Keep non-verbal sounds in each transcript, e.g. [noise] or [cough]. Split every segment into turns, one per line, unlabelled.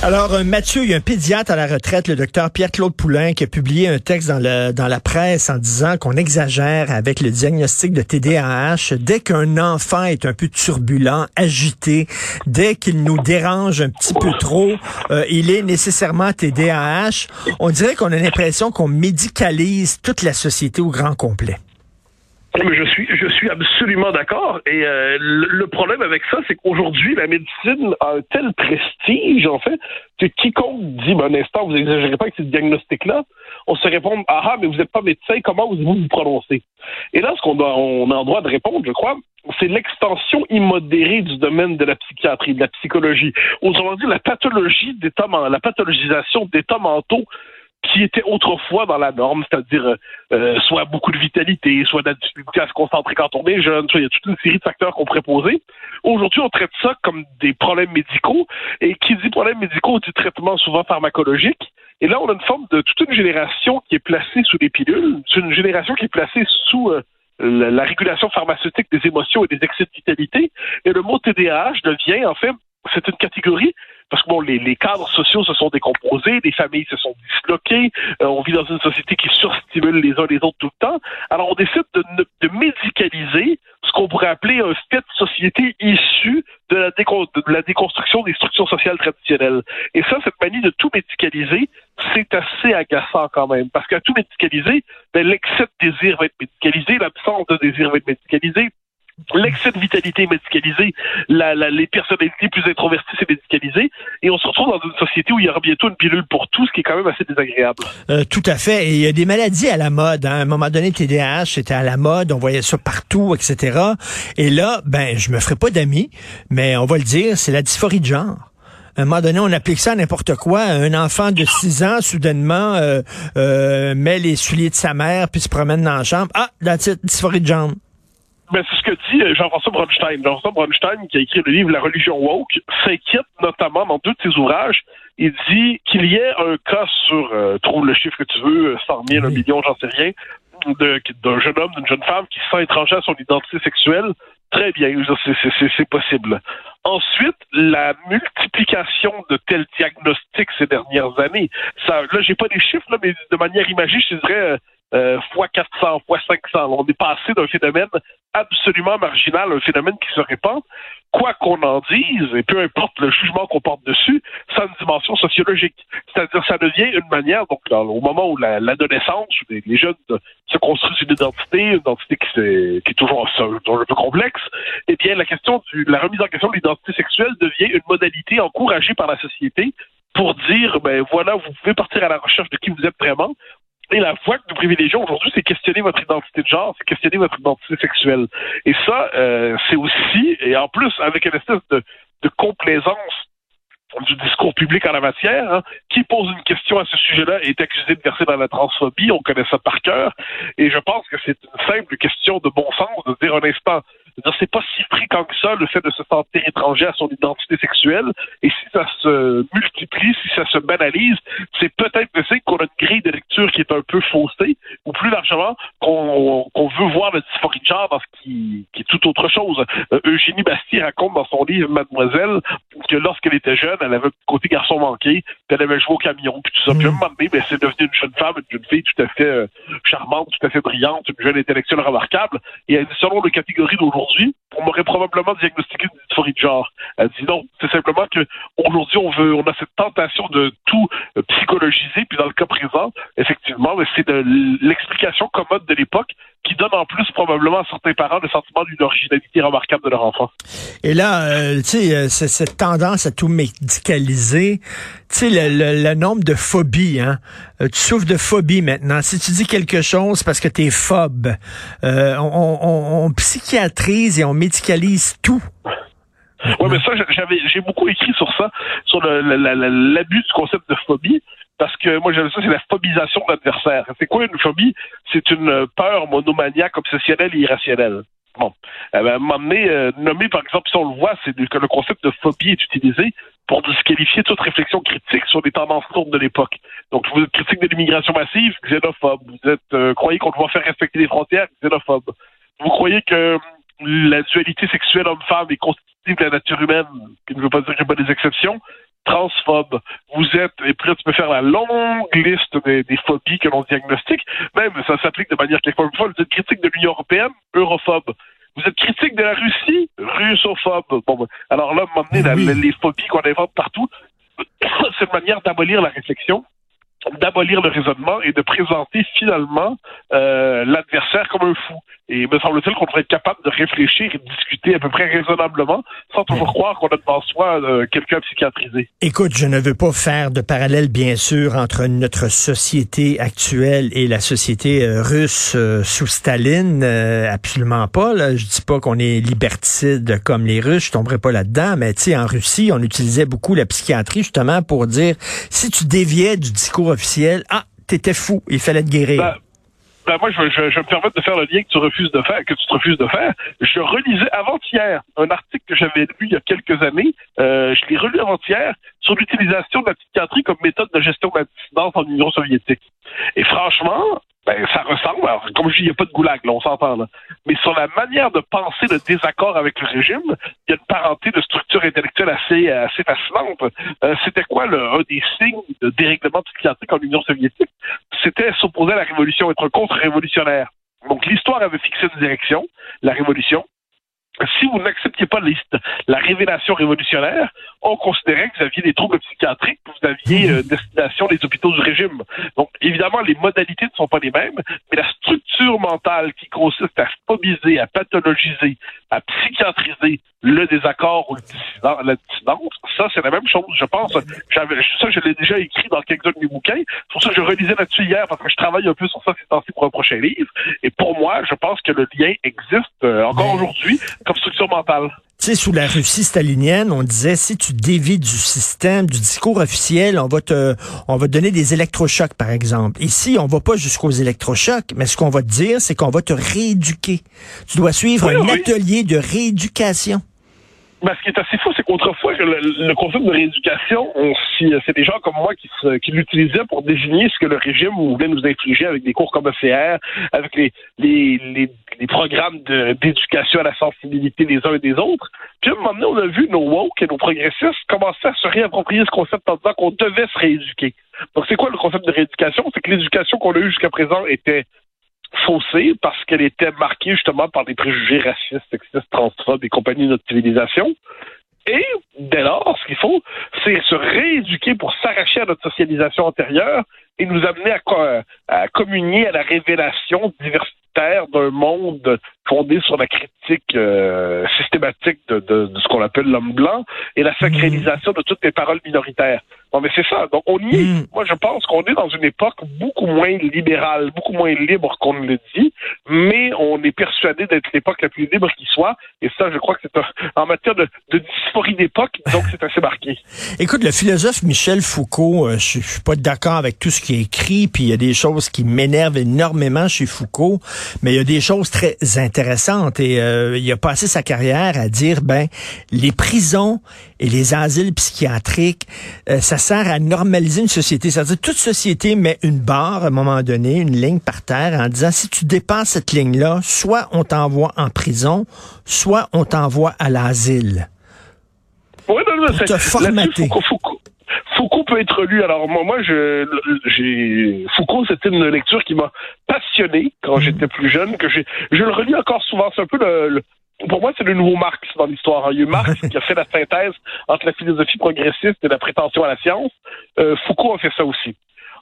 Alors, euh, Mathieu, il y a un pédiatre à la retraite, le docteur Pierre-Claude Poulain, qui a publié un texte dans, le, dans la presse en disant qu'on exagère avec le diagnostic de TDAH. Dès qu'un enfant est un peu turbulent, agité, dès qu'il nous dérange un petit peu trop, euh, il est nécessairement TDAH. On dirait qu'on a l'impression qu'on médicalise toute la société au grand complet.
Mais je suis, je suis absolument d'accord. Et euh, le, problème avec ça, c'est qu'aujourd'hui, la médecine a un tel prestige, en fait, que quiconque dit, ben, un instant, vous n'exagérez pas avec ce diagnostic-là, on se répond, ah, ah mais vous n'êtes pas médecin, comment vous vous prononcez? Et là, ce qu'on on a en droit de répondre, je crois, c'est l'extension immodérée du domaine de la psychiatrie, de la psychologie. Autrement dit, la pathologie d'état, la pathologisation d'états mentaux qui était autrefois dans la norme, c'est-à-dire euh, soit beaucoup de vitalité, soit de la difficulté à se concentrer quand on est jeune, soit il y a toute une série de facteurs qu'on pourrait poser. Aujourd'hui, on traite ça comme des problèmes médicaux, et qui dit problèmes médicaux dit traitement souvent pharmacologique. Et là, on a une forme de toute une génération qui est placée sous des pilules, c'est une génération qui est placée sous euh, la, régulation pharmaceutique des émotions et des excès de vitalité. Et le mot TDAH devient, en fait, c'est une catégorie parce que bon, les, les, cadres sociaux se sont décomposés, les familles se sont disloquées, euh, on vit dans une société qui surstimule les uns les autres tout le temps. Alors on décide de, de médicaliser ce qu'on pourrait appeler un fait de société issu de la, de la déconstruction des structures sociales traditionnelles. Et ça, cette manie de tout médicaliser, c'est assez agaçant quand même, parce qu'à tout médicaliser, ben, l'excès de désir va être médicalisé, l'absence de désir va être médicalisé, l'excès de vitalité est médicalisé, la, les personnalités plus introverties c'est médicalisé, et on se retrouve dans une société où il y aura bientôt une pilule pour tout, ce qui est quand même assez désagréable.
Euh, tout à fait. Il y a des maladies à la mode. Hein. À un moment donné, TDAH c'était à la mode, on voyait ça partout, etc. Et là, ben, je me ferai pas d'amis, mais on va le dire, c'est la dysphorie de genre. À un moment donné, on applique ça à n'importe quoi. Un enfant de 6 ans, soudainement, euh, euh, met les souliers de sa mère, puis se promène dans la chambre. Ah, la dysphorie de genre.
Ben, c'est ce que dit euh, Jean-François Bronstein. Jean-François Bronstein, qui a écrit le livre La religion woke, s'inquiète notamment dans deux de ses ouvrages. Il dit qu'il y ait un cas sur, euh, trouve le chiffre que tu veux, 100 000, 1 million, j'en sais rien, d'un jeune homme, d'une jeune femme qui se sent étranger à son identité sexuelle. Très bien, c'est possible. Ensuite, la multiplication de tels diagnostics ces dernières années. Ça, là, j'ai pas des chiffres, là, mais de manière imagée, je dirais euh, fois 400, fois 500. On est passé d'un phénomène absolument marginal un phénomène qui se répand. Quoi qu'on en dise, et peu importe le jugement qu'on porte dessus, ça a une dimension sociologique. C'est-à-dire, ça devient une manière, donc au moment où l'adolescence, les, jeunes se construisent une identité, une identité qui, qui est toujours un, peu complexe, eh bien, la question de la remise en question de l'identité sexuelle devient une modalité encouragée par la société pour dire, ben voilà, vous pouvez partir à la recherche de qui vous êtes vraiment. Et la voie que nous privilégions aujourd'hui, c'est questionner votre identité de genre, c'est questionner votre identité sexuelle. Et ça, euh, c'est aussi, et en plus, avec une espèce de, de complaisance du discours public en la matière, hein, qui pose une question à ce sujet-là est accusé de verser dans la transphobie, on connaît ça par cœur, et je pense que c'est une simple question de bon sens de dire un instant, c'est pas si fréquent que ça, le fait de se sentir étranger à son identité sexuelle. Et si ça se multiplie, si ça se banalise, c'est peut-être le qu'on a une grille de lecture qui est un peu faussée, ou plus largement, qu'on veut voir le dysphorie de genre dans ce qui, qui est tout autre chose. Euh, Eugénie Bastier raconte dans son livre Mademoiselle que lorsqu'elle était jeune, elle avait un côté garçon manqué, puis elle avait joué au camion, puis tout ça. Puis à un moment donné, ben, c'est devenu une jeune femme, une jeune fille tout à fait euh, charmante, tout à fait brillante, une jeune intellectuelle remarquable. Et selon les catégories d'aujourd'hui, aujourd'hui, on m'aurait probablement diagnostiqué une dysphorie de genre. Elle dit non, c'est simplement que aujourd'hui on veut, on a cette tentation de tout euh, psychologiser, puis dans le cas présent, effectivement, c'est de l'explication commode de l'époque qui donne en plus probablement à certains parents le sentiment d'une originalité remarquable de leur enfant.
Et là, euh, tu sais, euh, cette tendance à tout médicaliser, tu sais, le, nombre de phobies, hein. tu souffres de phobie maintenant. Si tu dis quelque chose parce que tu es phobe, on, on, on psychiatrise et on médicalise tout.
Oui, mais ça, j'avais, j'ai beaucoup écrit sur ça, sur l'abus du concept de phobie, parce que moi, j'avais ça, c'est la phobisation de l'adversaire. C'est quoi une phobie? C'est une peur monomaniaque, obsessionnelle et irrationnelle. Bon, eh moment donné, euh, nommer par exemple, si on le voit, c'est que le concept de phobie est utilisé pour disqualifier toute réflexion critique sur les tendances lourdes de l'époque. Donc, vous êtes critique de l'immigration massive, xénophobe. Vous êtes euh, croyez qu'on doit faire respecter les frontières, xénophobe. Vous croyez que la dualité sexuelle homme-femme est constitutive de la nature humaine, qui ne veut pas dire qu'il n'y a pas des exceptions, transphobe. Vous êtes, et puis là, tu peux faire la longue liste des, des phobies que l'on diagnostique. Même, ça s'applique de manière quelquefois fois, vous êtes critique de l'Union européenne, europhobe. Vous êtes critique de la Russie, russophobe. Bon, ben, alors là, m'emmener oui. les phobies qu'on invente partout, [coughs] c'est une manière d'abolir la réflexion d'abolir le raisonnement et de présenter finalement euh, l'adversaire comme un fou. Et me semble-t-il qu'on devrait être capable de réfléchir et de discuter à peu près raisonnablement sans toujours croire qu'on a devant soi euh, quelqu'un psychiatrisé.
Écoute, je ne veux pas faire de parallèle, bien sûr, entre notre société actuelle et la société euh, russe euh, sous Staline. Absolument pas. Là. Je dis pas qu'on est liberticide comme les Russes. Je tomberai pas là-dedans. Mais tu sais, en Russie, on utilisait beaucoup la psychiatrie justement pour dire si tu déviais du discours officiel, ah, t'étais fou, il fallait te guérir.
Ben, ben moi, je, je, me permets de faire le lien que tu refuses de faire, que tu te refuses de faire. Je relisais avant-hier un article que j'avais lu il y a quelques années. Euh, je l'ai relu avant-hier sur l'utilisation de la psychiatrie comme méthode de gestion de la dissidence en Union soviétique. Et franchement, ben, ça ressemble. Alors, comme je dis, il n'y a pas de goulag, là, on s'entend. Là. Mais sur la manière de penser le désaccord avec le régime, il y a une parenté de structure intellectuelle assez, assez fascinante. Euh, C'était quoi le, un des signes de dérèglement psychiatrique en Union soviétique? C'était s'opposer à la révolution, être contre-révolutionnaire. Donc l'histoire avait fixé une direction, la révolution, si vous n'acceptiez pas la révélation révolutionnaire, on considérait que vous aviez des troubles psychiatriques, que vous aviez euh, destination des hôpitaux du régime. Donc, évidemment, les modalités ne sont pas les mêmes, mais la structure mentale qui consiste à phobiser, à pathologiser, à psychiatriser le désaccord ou la dissidence, ça, c'est la même chose. Je pense, ça, je l'ai déjà écrit dans quelques-uns de mes bouquins. C'est pour ça que je relisais là-dessus hier, parce que je travaille un peu sur ça ces temps-ci pour un prochain livre. Et pour moi, je pense que le lien existe euh, encore aujourd'hui comme structure mentale.
Sais, sous la Russie stalinienne, on disait si tu dévies du système, du discours officiel, on va te, on va te donner des électrochocs, par exemple. Ici, on va pas jusqu'aux électrochocs, mais ce qu'on va te dire, c'est qu'on va te rééduquer. Tu dois suivre
Oui,
un
oui.
atelier de rééducation.
Ben, ce qui est assez fou, c'est qu'autrefois, le, le concept de rééducation, on s'y- c'est des gens comme moi qui, qui l'utilisaient pour désigner ce que le régime voulait nous infliger avec des cours comme ECR, avec les, les, les, les programmes d'éducation à la sensibilité des uns et des autres. Puis à un moment donné, on a vu nos woke et nos progressistes commencer à se réapproprier ce concept en disant qu'on devait se rééduquer. Donc, c'est quoi le concept de rééducation? C'est que l'éducation qu'on a eue jusqu'à présent était faussée parce qu'elle était marquée justement par des préjugés racistes, sexistes, transphobes et compagnie de notre civilisation. Et dès lors, ce qu'il faut, c'est se rééduquer pour s'arracher à notre socialisation antérieure et nous amener à, à communier à la révélation diversitaire d'un monde fondé sur la critique euh, systématique de, de- de ce qu'on appelle l'homme blanc et la sacralisation de toutes les paroles minoritaires. Non, mais c'est ça. Donc, on y est.
Mm.
Moi, je pense qu'on est dans une époque beaucoup moins libérale, beaucoup moins libre qu'on ne le dit, mais on est persuadé d'être l'époque la plus libre qui soit. Et ça, je crois que c'est un- en matière de, de dysphorie d'époque, donc c'est assez marqué. [laughs]
Écoute, le philosophe Michel Foucault, euh, je, je suis pas d'accord avec tout ce qui est écrit, puis il y a des choses qui m'énervent énormément chez Foucault, mais il y a des choses très intéressantes et euh, il a passé sa carrière à dire ben les prisons et les asiles psychiatriques, euh, ça sert à normaliser une société. C'est-à-dire toute société met une barre à un moment donné, une ligne par terre en disant si tu dépasses cette ligne-là, soit on t'envoie en prison, soit on t'envoie à l'asile.
Oui, non, non,
Pour
c'est-
te formater.
Foucault, Foucault, Foucault peut être lu. Alors moi, moi, je, j'ai Foucault, c'était une lecture qui m'a passionné quand j'étais plus jeune. Que j'ai, je le relis encore souvent. C'est un peu le, le- pour moi, c'est le nouveau Marx dans l'histoire. Il y a eu Marx [laughs] qui a fait la synthèse entre la philosophie progressiste et la prétention à la science. Euh, Foucault a fait ça aussi.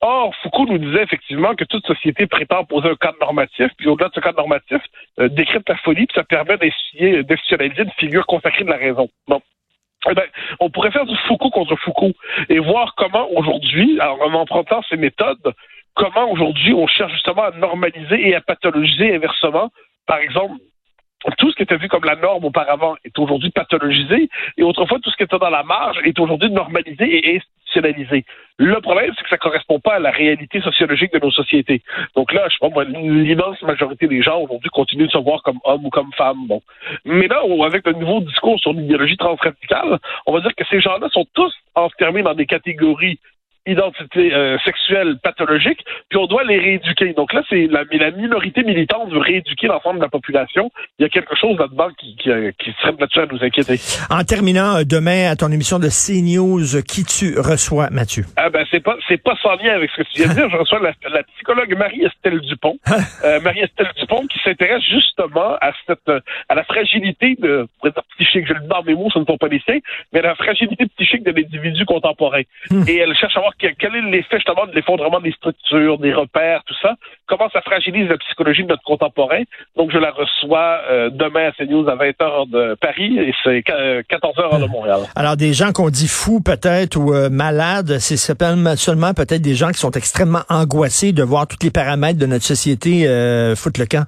Or, Foucault nous disait effectivement que toute société prétend poser un cadre normatif, puis au-delà de ce cadre normatif, euh, décrypte la folie, puis ça permet d'institutionnaliser d'institutionnaliser une figure consacrée de la raison. Donc, eh ben, on pourrait faire du Foucault contre Foucault et voir comment aujourd'hui, en empruntant ces méthodes, comment aujourd'hui on cherche justement à normaliser et à pathologiser inversement, par exemple, tout ce qui était vu comme la norme auparavant est aujourd'hui pathologisé et autrefois tout ce qui était dans la marge est aujourd'hui normalisé et institutionnalisé. Le problème, c'est que ça ne correspond pas à la réalité sociologique de nos sociétés. Donc là, je pas, l'immense majorité des gens aujourd'hui continuent de se voir comme hommes ou comme femmes. Bon. Mais là, avec le nouveau discours sur l'idéologie transradicale, on va dire que ces gens-là sont tous enfermés dans des catégories identité euh, sexuelle pathologique, puis on doit les rééduquer. Donc là, c'est la, la, minorité militante veut rééduquer l'ensemble de la population. Il y a quelque chose là-dedans qui, qui, euh, qui serait là-dessus à nous inquiéter.
En terminant, euh, demain, à ton émission de CNews, qui tu reçois, Mathieu?
Ah ben, c'est pas, c'est pas sans lien avec ce que tu viens de dire. Je reçois la, la psychologue Marie-Estelle Dupont. [laughs] euh, Marie-Estelle Dupont qui s'intéresse justement à cette, à la fragilité de, psychique, je le dis dans mes mots, ce ne sont pas les siens, mais la fragilité psychique de l'individu contemporain. Hmm. Et elle cherche à voir quel est l'effet justement de l'effondrement des structures, des repères, tout ça, comment ça fragilise la psychologie de notre contemporain? Donc, je la reçois euh, demain à CNews à 20h de Paris et c'est 14h de Montréal. [laughs]
Alors, des gens qu'on dit fous peut-être ou euh, malades, c'est seulement peut-être des gens qui sont extrêmement angoissés de voir tous les paramètres de notre société euh, foutre le camp.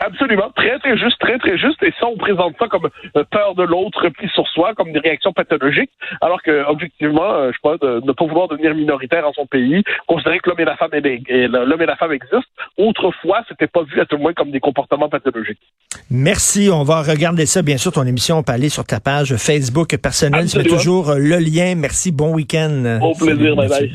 Absolument. Très, très juste, très, très juste. Et ça, on présente ça comme euh, peur de l'autre, repli sur soi, comme des réactions pathologiques, alors que, objectivement, euh, je pas, de ne pas vouloir devenir minoritaire en son pays, considérer que l'homme et la femme l'homme et la femme existent. Autrefois, c'était pas vu à tout le moins comme des comportements pathologiques.
Merci. On va regarder ça, bien sûr, ton émission. On peut aller sur ta page Facebook personnelle. Tu mets toujours euh, le lien. Merci. Bon week-end.
Au plaisir. bye. bye.